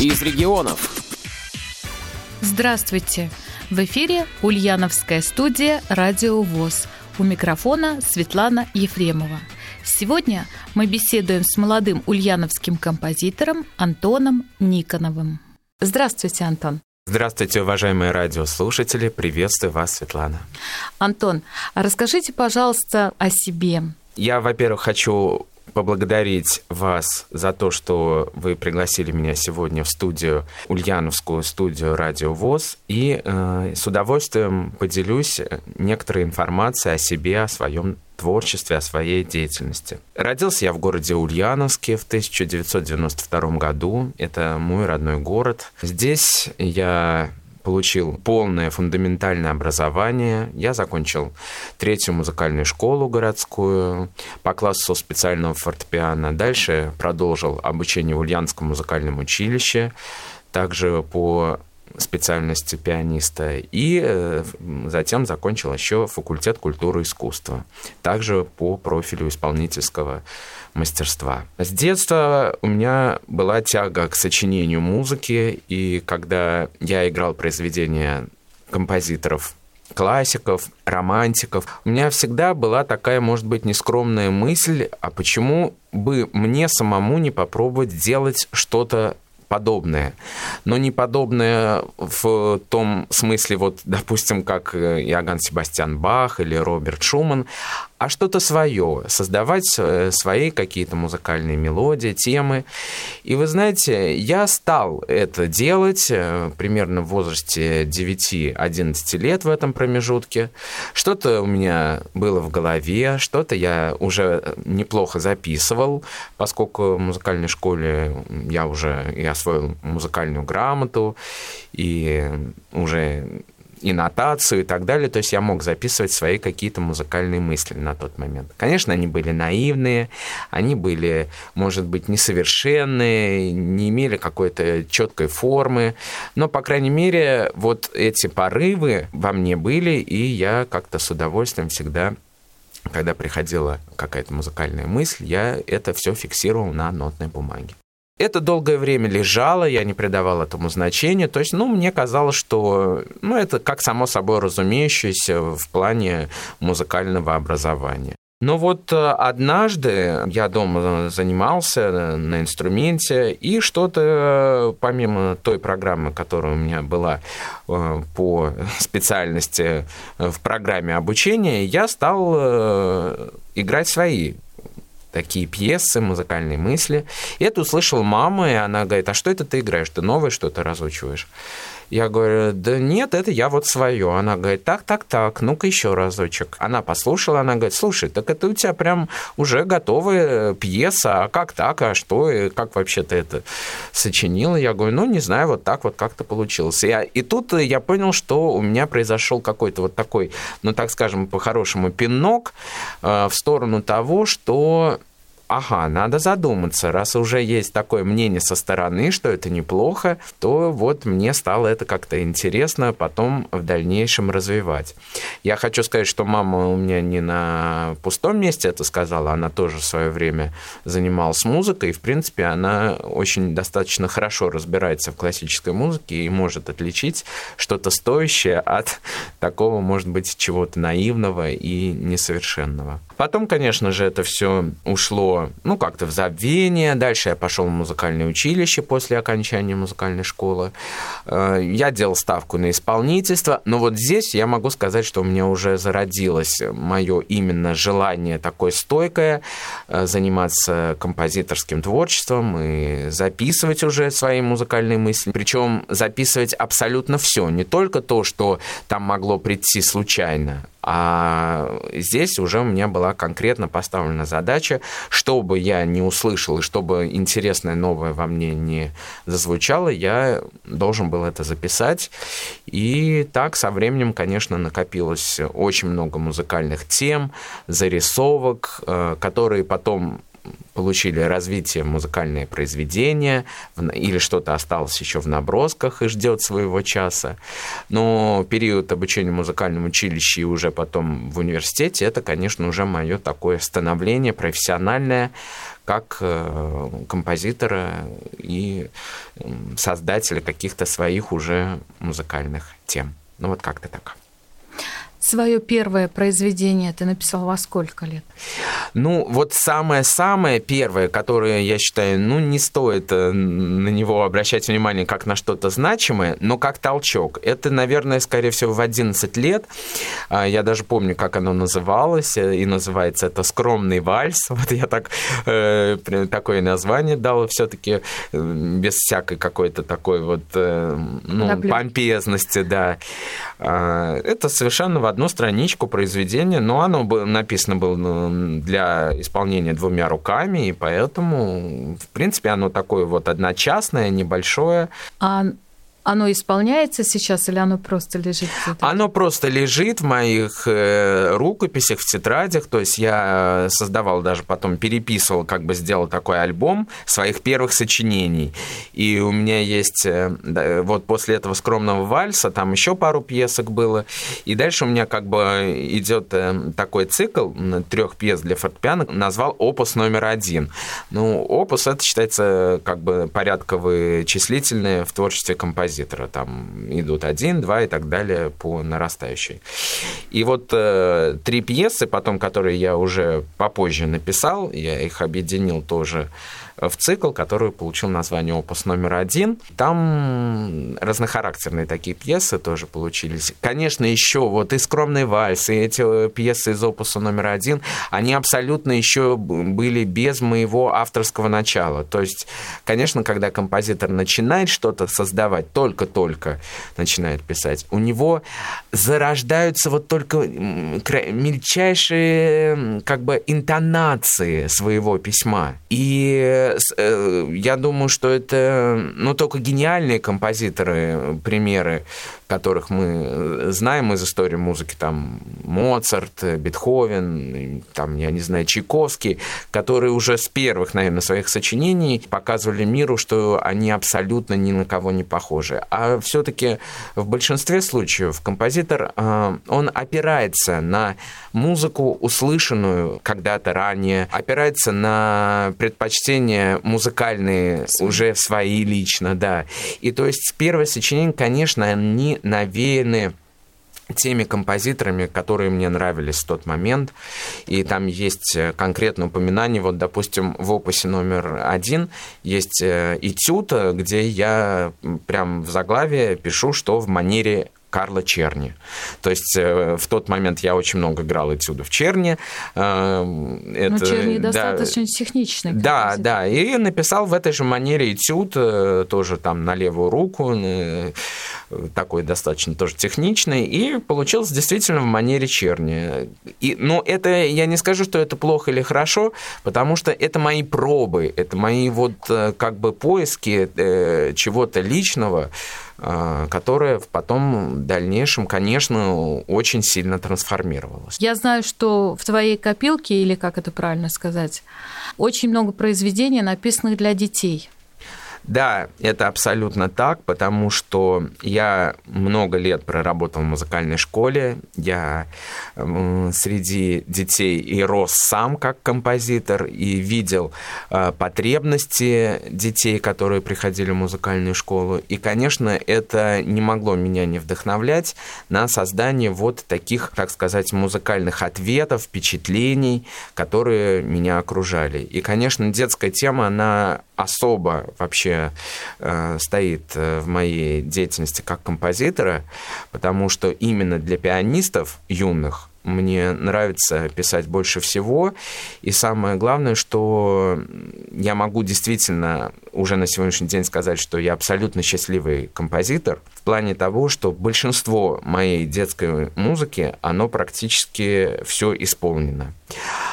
из регионов. Здравствуйте! В эфире Ульяновская студия «Радио ВОЗ». У микрофона Светлана Ефремова. Сегодня мы беседуем с молодым ульяновским композитором Антоном Никоновым. Здравствуйте, Антон. Здравствуйте, уважаемые радиослушатели. Приветствую вас, Светлана. Антон, расскажите, пожалуйста, о себе. Я, во-первых, хочу поблагодарить вас за то, что вы пригласили меня сегодня в студию, Ульяновскую студию Радио ВОЗ, и э, с удовольствием поделюсь некоторой информацией о себе, о своем творчестве, о своей деятельности. Родился я в городе Ульяновске в 1992 году. Это мой родной город. Здесь я получил полное фундаментальное образование. Я закончил третью музыкальную школу городскую по классу специального фортепиано. Дальше продолжил обучение в Ульяновском музыкальном училище. Также по специальности пианиста, и э, затем закончил еще факультет культуры и искусства, также по профилю исполнительского мастерства. С детства у меня была тяга к сочинению музыки, и когда я играл произведения композиторов классиков, романтиков. У меня всегда была такая, может быть, нескромная мысль, а почему бы мне самому не попробовать делать что-то подобное. Но не подобное в том смысле, вот, допустим, как э, Иоганн Себастьян Бах или Роберт Шуман, а что-то свое, создавать э, свои какие-то музыкальные мелодии, темы. И вы знаете, я стал это делать э, примерно в возрасте 9-11 лет в этом промежутке. Что-то у меня было в голове, что-то я уже неплохо записывал, поскольку в музыкальной школе я уже и освоил музыкальную грамоту, и уже и нотацию и так далее. То есть я мог записывать свои какие-то музыкальные мысли на тот момент. Конечно, они были наивные, они были, может быть, несовершенные, не имели какой-то четкой формы, но, по крайней мере, вот эти порывы во мне были, и я как-то с удовольствием всегда когда приходила какая-то музыкальная мысль, я это все фиксировал на нотной бумаге. Это долгое время лежало, я не придавал этому значения. То есть, ну, мне казалось, что ну, это как само собой разумеющееся в плане музыкального образования. Но вот э, однажды я дома занимался на инструменте, и что-то, помимо той программы, которая у меня была э, по специальности в программе обучения, я стал э, играть свои такие пьесы, музыкальные мысли. И это услышала мама, и она говорит, а что это ты играешь? Ты новое что-то разучиваешь? Я говорю, да нет, это я вот свое. Она говорит, так, так, так, ну-ка еще разочек. Она послушала, она говорит, слушай, так это у тебя прям уже готовая пьеса, а как так, а что, и как вообще ты это сочинила? Я говорю, ну, не знаю, вот так вот как-то получилось. И, и тут я понял, что у меня произошел какой-то вот такой, ну, так скажем, по-хорошему пинок э, в сторону того, что ага, надо задуматься, раз уже есть такое мнение со стороны, что это неплохо, то вот мне стало это как-то интересно потом в дальнейшем развивать. Я хочу сказать, что мама у меня не на пустом месте это сказала, она тоже в свое время занималась музыкой, и, в принципе, она очень достаточно хорошо разбирается в классической музыке и может отличить что-то стоящее от такого, может быть, чего-то наивного и несовершенного. Потом, конечно же, это все ушло, ну, как-то в забвение. Дальше я пошел в музыкальное училище после окончания музыкальной школы. Э, я делал ставку на исполнительство, но вот здесь я могу сказать, что у меня уже зародилось мое именно желание такое стойкое э, заниматься композиторским творчеством и записывать уже свои музыкальные мысли. Причем записывать абсолютно все, не только то, что там могло прийти случайно, а здесь уже у меня была конкретно поставлена задача, чтобы я не услышал и чтобы интересное новое во мне не зазвучало, я должен был это записать. И так со временем, конечно, накопилось очень много музыкальных тем, зарисовок, э, которые потом получили развитие музыкальное произведение, или что-то осталось еще в набросках и ждет своего часа. Но период обучения в музыкальном училище и уже потом в университете, это, конечно, уже мое такое становление профессиональное, как э, композитора и создателя каких-то своих уже музыкальных тем. Ну вот как-то так. Свое первое произведение ты написал во сколько лет? Ну, вот самое-самое первое, которое, я считаю, ну, не стоит э, на него обращать внимание как на что-то значимое, но как толчок. Это, наверное, скорее всего, в 11 лет. А, я даже помню, как оно называлось, э, и называется это «Скромный вальс». Вот я так, э, такое название дал, все-таки без всякой какой-то такой вот ну, помпезности, да. А, это совершенно одну страничку произведения, но оно написано было ну, для исполнения двумя руками, и поэтому, в принципе, оно такое вот одночасное, небольшое. А оно исполняется сейчас или оно просто лежит? Оно просто лежит в моих э, рукописях, в тетрадях. То есть я создавал даже потом, переписывал, как бы сделал такой альбом своих первых сочинений. И у меня есть э, вот после этого скромного вальса, там еще пару пьесок было. И дальше у меня как бы идет э, такой цикл трех пьес для фортепиано, назвал опус номер один. Ну, опус это считается как бы порядковые числительные в творчестве композитора композитора. Там идут один, два и так далее по нарастающей. И вот э, три пьесы, потом, которые я уже попозже написал, я их объединил тоже в цикл, который получил название «Опус номер один». Там разнохарактерные такие пьесы тоже получились. Конечно, еще вот и «Скромный вальс», и эти пьесы из «Опуса номер один», они абсолютно еще были без моего авторского начала. То есть, конечно, когда композитор начинает что-то создавать, только-только начинает писать, у него зарождаются вот только мельчайшие как бы интонации своего письма. И Э, я думаю, что это, ну, только гениальные композиторы, примеры которых мы э, знаем из истории музыки, там Моцарт, Бетховен, там, я не знаю, Чайковский, которые уже с первых, наверное, своих сочинений показывали миру, что они абсолютно ни на кого не похожи. А все-таки в большинстве случаев композитор, э, он опирается на музыку, услышанную когда-то ранее, опирается на предпочтения музыкальные уже свои лично, да. И то есть первое сочинение, конечно, они навеяны теми композиторами, которые мне нравились в тот момент. И там есть э, конкретное упоминание, вот, допустим, в опусе номер один есть э, этюд, где я прям в заглавие пишу, что в манере Карла Черни. То есть э, в тот момент я очень много играл отсюда в Черни. Э, это, Но Черни да, достаточно техничный. Да, да. И написал в этой же манере этюд, э, тоже там на левую руку, такой достаточно тоже техничный, и получилось действительно в манере Черни. И, но это, я не скажу, что это плохо или хорошо, потому что это мои пробы, это мои вот как бы поиски чего-то личного, которая потом в дальнейшем, конечно, очень сильно трансформировалась. Я знаю, что в твоей копилке, или как это правильно сказать, очень много произведений, написанных для детей. Да, это абсолютно так, потому что я много лет проработал в музыкальной школе, я среди детей и рос сам как композитор, и видел э, потребности детей, которые приходили в музыкальную школу. И, конечно, это не могло меня не вдохновлять на создание вот таких, так сказать, музыкальных ответов, впечатлений, которые меня окружали. И, конечно, детская тема, она особо вообще э, стоит э, в моей деятельности как композитора, потому что именно для пианистов юных мне нравится писать больше всего. И самое главное, что я могу действительно уже на сегодняшний день сказать, что я абсолютно счастливый композитор в плане того, что большинство моей детской музыки, оно практически все исполнено.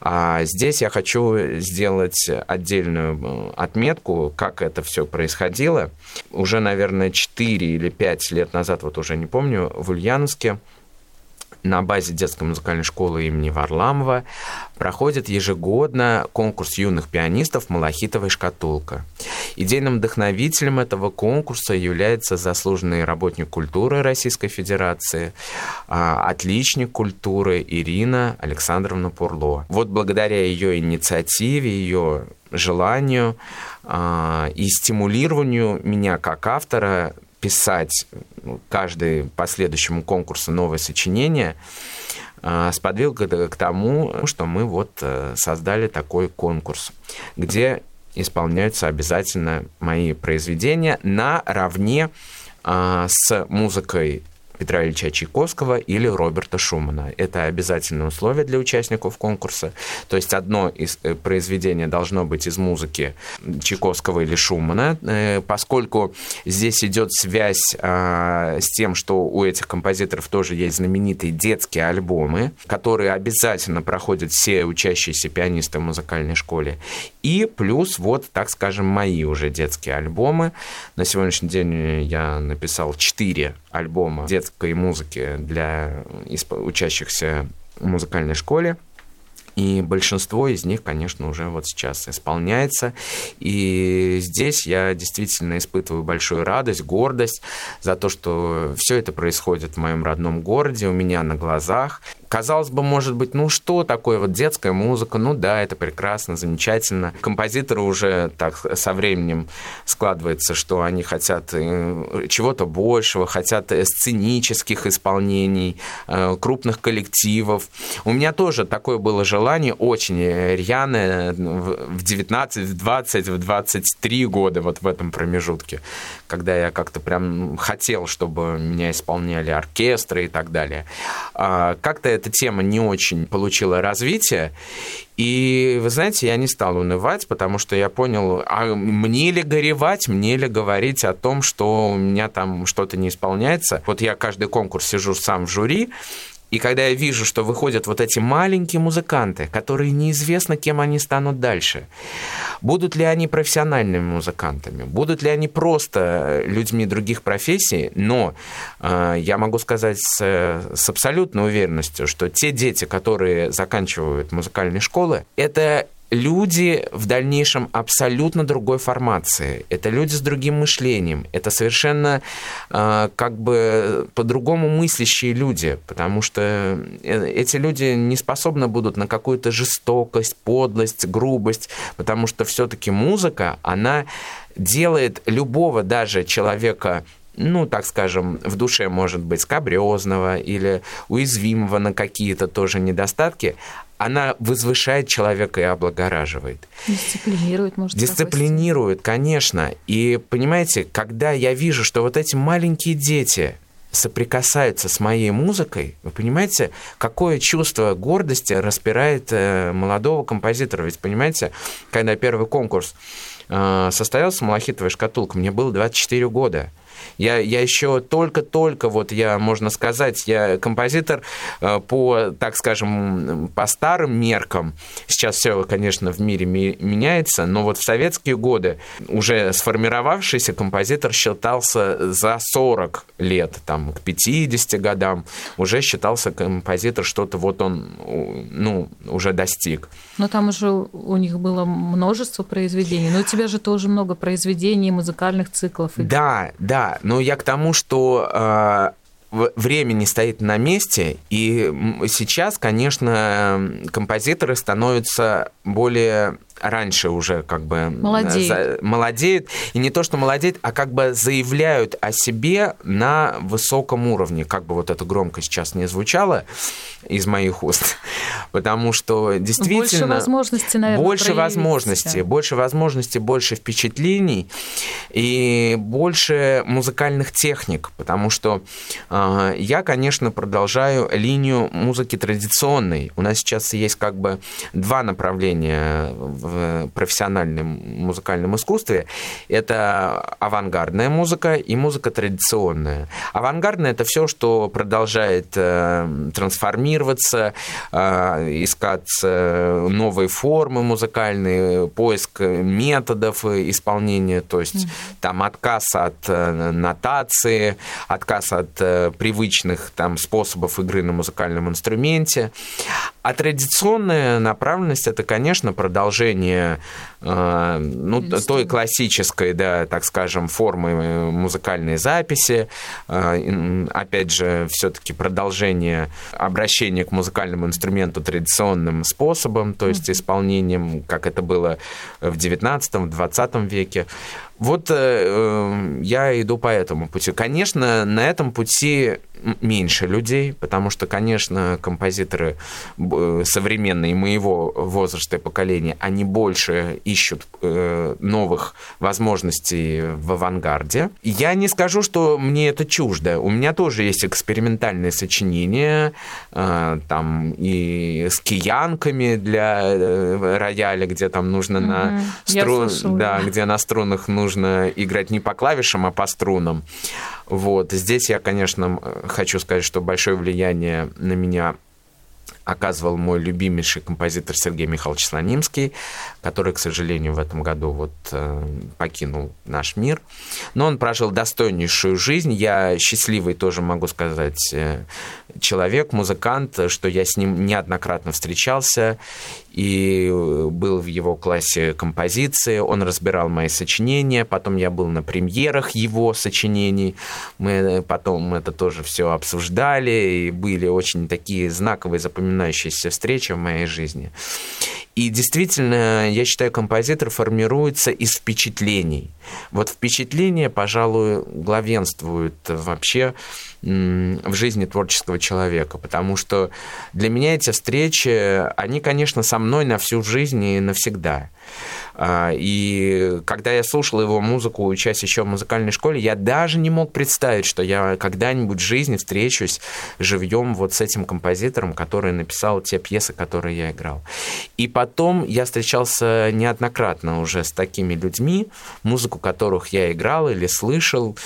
А здесь я хочу сделать отдельную э, отметку, как это все происходило. Уже, наверное, 4 или 5 лет назад, вот уже не помню, в Ульяновске на базе детской музыкальной школы имени Варламова проходит ежегодно конкурс юных пианистов «Малахитовая шкатулка». Идейным вдохновителем этого конкурса является заслуженный работник культуры Российской Федерации, а, отличник культуры Ирина Александровна Пурло. Вот благодаря ее инициативе, ее желанию а, и стимулированию меня как автора писать каждый последующему конкурсу новое сочинение, а, сподвиг к тому, что мы вот э, создали такой конкурс, где исполняются обязательно мои произведения наравне а, с музыкой Петра Ильича Чайковского или Роберта Шумана. Это обязательное условие для участников конкурса. То есть одно из э, произведений должно быть из музыки Чайковского или Шумана, э, поскольку здесь идет связь а, с тем, что у этих композиторов тоже есть знаменитые детские альбомы, которые обязательно проходят все учащиеся пианисты в музыкальной школе. И плюс вот, так скажем, мои уже детские альбомы. На сегодняшний день я написал четыре альбома детской музыки для учащихся в музыкальной школе. И большинство из них, конечно, уже вот сейчас исполняется. И здесь я действительно испытываю большую радость, гордость за то, что все это происходит в моем родном городе, у меня на глазах казалось бы, может быть, ну что такое вот детская музыка, ну да, это прекрасно, замечательно. Композиторы уже так со временем складывается, что они хотят э, чего-то большего, хотят сценических исполнений, э, крупных коллективов. У меня тоже такое было желание очень рьяное в 19, в 20, в 23 года вот в этом промежутке, когда я как-то прям хотел, чтобы меня исполняли оркестры и так далее. А как-то эта тема не очень получила развитие. И, вы знаете, я не стал унывать, потому что я понял, а мне ли горевать, мне ли говорить о том, что у меня там что-то не исполняется. Вот я каждый конкурс сижу сам в жюри, и когда я вижу, что выходят вот эти маленькие музыканты, которые неизвестно, кем они станут дальше, будут ли они профессиональными музыкантами, будут ли они просто людьми других профессий, но э, я могу сказать с, с абсолютной уверенностью, что те дети, которые заканчивают музыкальные школы, это люди в дальнейшем абсолютно другой формации. Это люди с другим мышлением. Это совершенно э, как бы по-другому мыслящие люди, потому что э, эти люди не способны будут на какую-то жестокость, подлость, грубость, потому что все-таки музыка, она делает любого даже человека ну, так скажем, в душе, может быть, скабрезного или уязвимого на какие-то тоже недостатки, она возвышает человека и облагораживает. Дисциплинирует, может Дисциплинирует, конечно. И понимаете, когда я вижу, что вот эти маленькие дети соприкасаются с моей музыкой, вы понимаете, какое чувство гордости распирает э, молодого композитора. Ведь понимаете, когда первый конкурс э, состоялся, «Малахитовая шкатулка», мне было 24 года. Я, я еще только-только, вот я, можно сказать, я композитор э, по, так скажем, по старым меркам. Сейчас все, конечно, в мире меняется, но вот в советские годы уже сформировавшийся композитор считался за 40 лет, там, к 50 годам уже считался композитор, что-то вот он, ну, уже достиг. Но там уже у них было множество произведений. Но у тебя же тоже много произведений, музыкальных циклов. Да, да. Но я к тому, что э, время не стоит на месте, и сейчас, конечно, композиторы становятся более раньше уже как бы молодеют. За, молодеют. И не то, что молодеют, а как бы заявляют о себе на высоком уровне. Как бы вот это громко сейчас не звучало из моих уст. Потому что действительно... Больше возможностей, наверное, Больше возможностей, больше возможностей, больше впечатлений и больше музыкальных техник. Потому что э, я, конечно, продолжаю линию музыки традиционной. У нас сейчас есть как бы два направления в профессиональном музыкальном искусстве, это авангардная музыка и музыка традиционная. Авангардная – это все, что продолжает э, трансформироваться, э, искать новые формы музыкальные, поиск методов исполнения, то есть mm-hmm. там отказ от нотации, отказ от привычных там способов игры на музыкальном инструменте. А традиционная направленность это, конечно, продолжение ну, той классической, да, так скажем, формы музыкальной записи. Э, опять же, все-таки продолжение обращения к музыкальному инструменту традиционным способом, то есть исполнением, как это было в XIX-XX веке. Вот э, я иду по этому пути. Конечно, на этом пути меньше людей, потому что, конечно, композиторы современные моего возраста и поколения, они больше ищут э, новых возможностей в авангарде. Я не скажу, что мне это чуждо. У меня тоже есть экспериментальные сочинения, э, там и с киянками для э, рояля, где там нужно угу. на струн, да, где на струнах нужно играть не по клавишам, а по струнам. Вот. Здесь я, конечно, хочу сказать, что большое влияние на меня оказывал мой любимейший композитор Сергей Михайлович Слонимский, который, к сожалению, в этом году вот э, покинул наш мир. Но он прожил достойнейшую жизнь. Я счастливый тоже могу сказать э, человек, музыкант, что я с ним неоднократно встречался и был в его классе композиции. Он разбирал мои сочинения. Потом я был на премьерах его сочинений. Мы потом это тоже все обсуждали и были очень такие знаковые запоминающие запоминающаяся встреча в моей жизни. И действительно, я считаю, композитор формируется из впечатлений. Вот впечатления, пожалуй, главенствуют вообще в жизни творческого человека, потому что для меня эти встречи, они, конечно, со мной на всю жизнь и навсегда. А, и когда я слушал его музыку, учась еще в музыкальной школе, я даже не мог представить, что я когда-нибудь в жизни встречусь живьем вот с этим композитором, который написал те пьесы, которые я играл. И потом я встречался неоднократно уже с такими людьми, музыку которых я играл или слышал,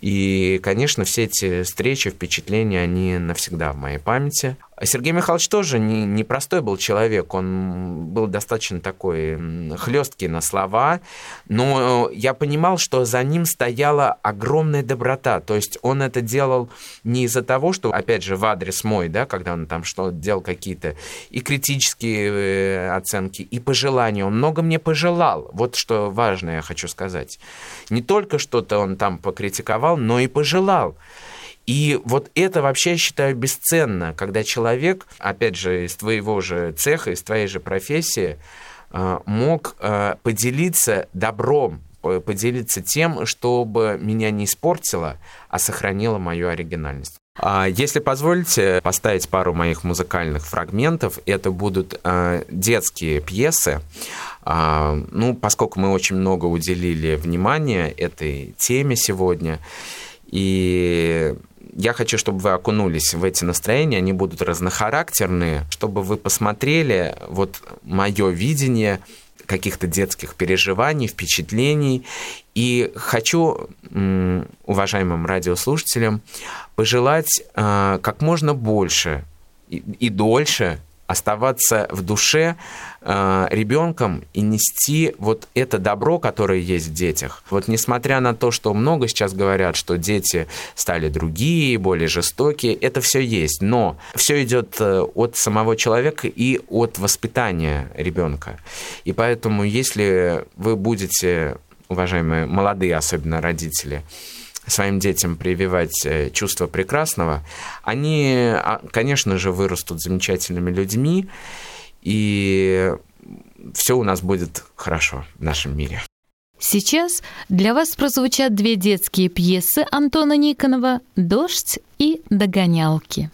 и, конечно, все эти встречи, впечатления, они навсегда в моей памяти. Сергей Михайлович тоже не, не простой был человек, он был достаточно такой хлесткий на слова, но я понимал, что за ним стояла огромная доброта, то есть он это делал не из-за того, что, опять же, в адрес мой, да, когда он там что делал какие-то и критические э, оценки, и пожелания, он много мне пожелал, вот что важно я хочу сказать. Не только что-то он там покритиковал, но и пожелал. И вот это вообще, я считаю, бесценно, когда человек, опять же, из твоего же цеха, из твоей же профессии, э, мог э, поделиться добром, поделиться тем, чтобы меня не испортило, а сохранило мою оригинальность. А если позволите поставить пару моих музыкальных фрагментов, это будут э, детские пьесы. А, ну, поскольку мы очень много уделили внимания этой теме сегодня, и я хочу, чтобы вы окунулись в эти настроения, они будут разнохарактерные, чтобы вы посмотрели вот мое видение каких-то детских переживаний, впечатлений. И хочу уважаемым радиослушателям пожелать а, как можно больше и дольше оставаться в душе э, ребенком и нести вот это добро, которое есть в детях. Вот несмотря на то, что много сейчас говорят, что дети стали другие, более жестокие, это все есть, но все идет э, от самого человека и от воспитания ребенка. И поэтому, если вы будете, уважаемые молодые, особенно родители, своим детям прививать э, чувство прекрасного, они, а, конечно же, вырастут замечательными людьми, и все у нас будет хорошо в нашем мире. Сейчас для вас прозвучат две детские пьесы Антона Никонова «Дождь» и «Догонялки».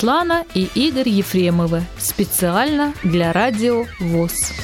Светлана и Игорь Ефремовы специально для радио ВОЗ.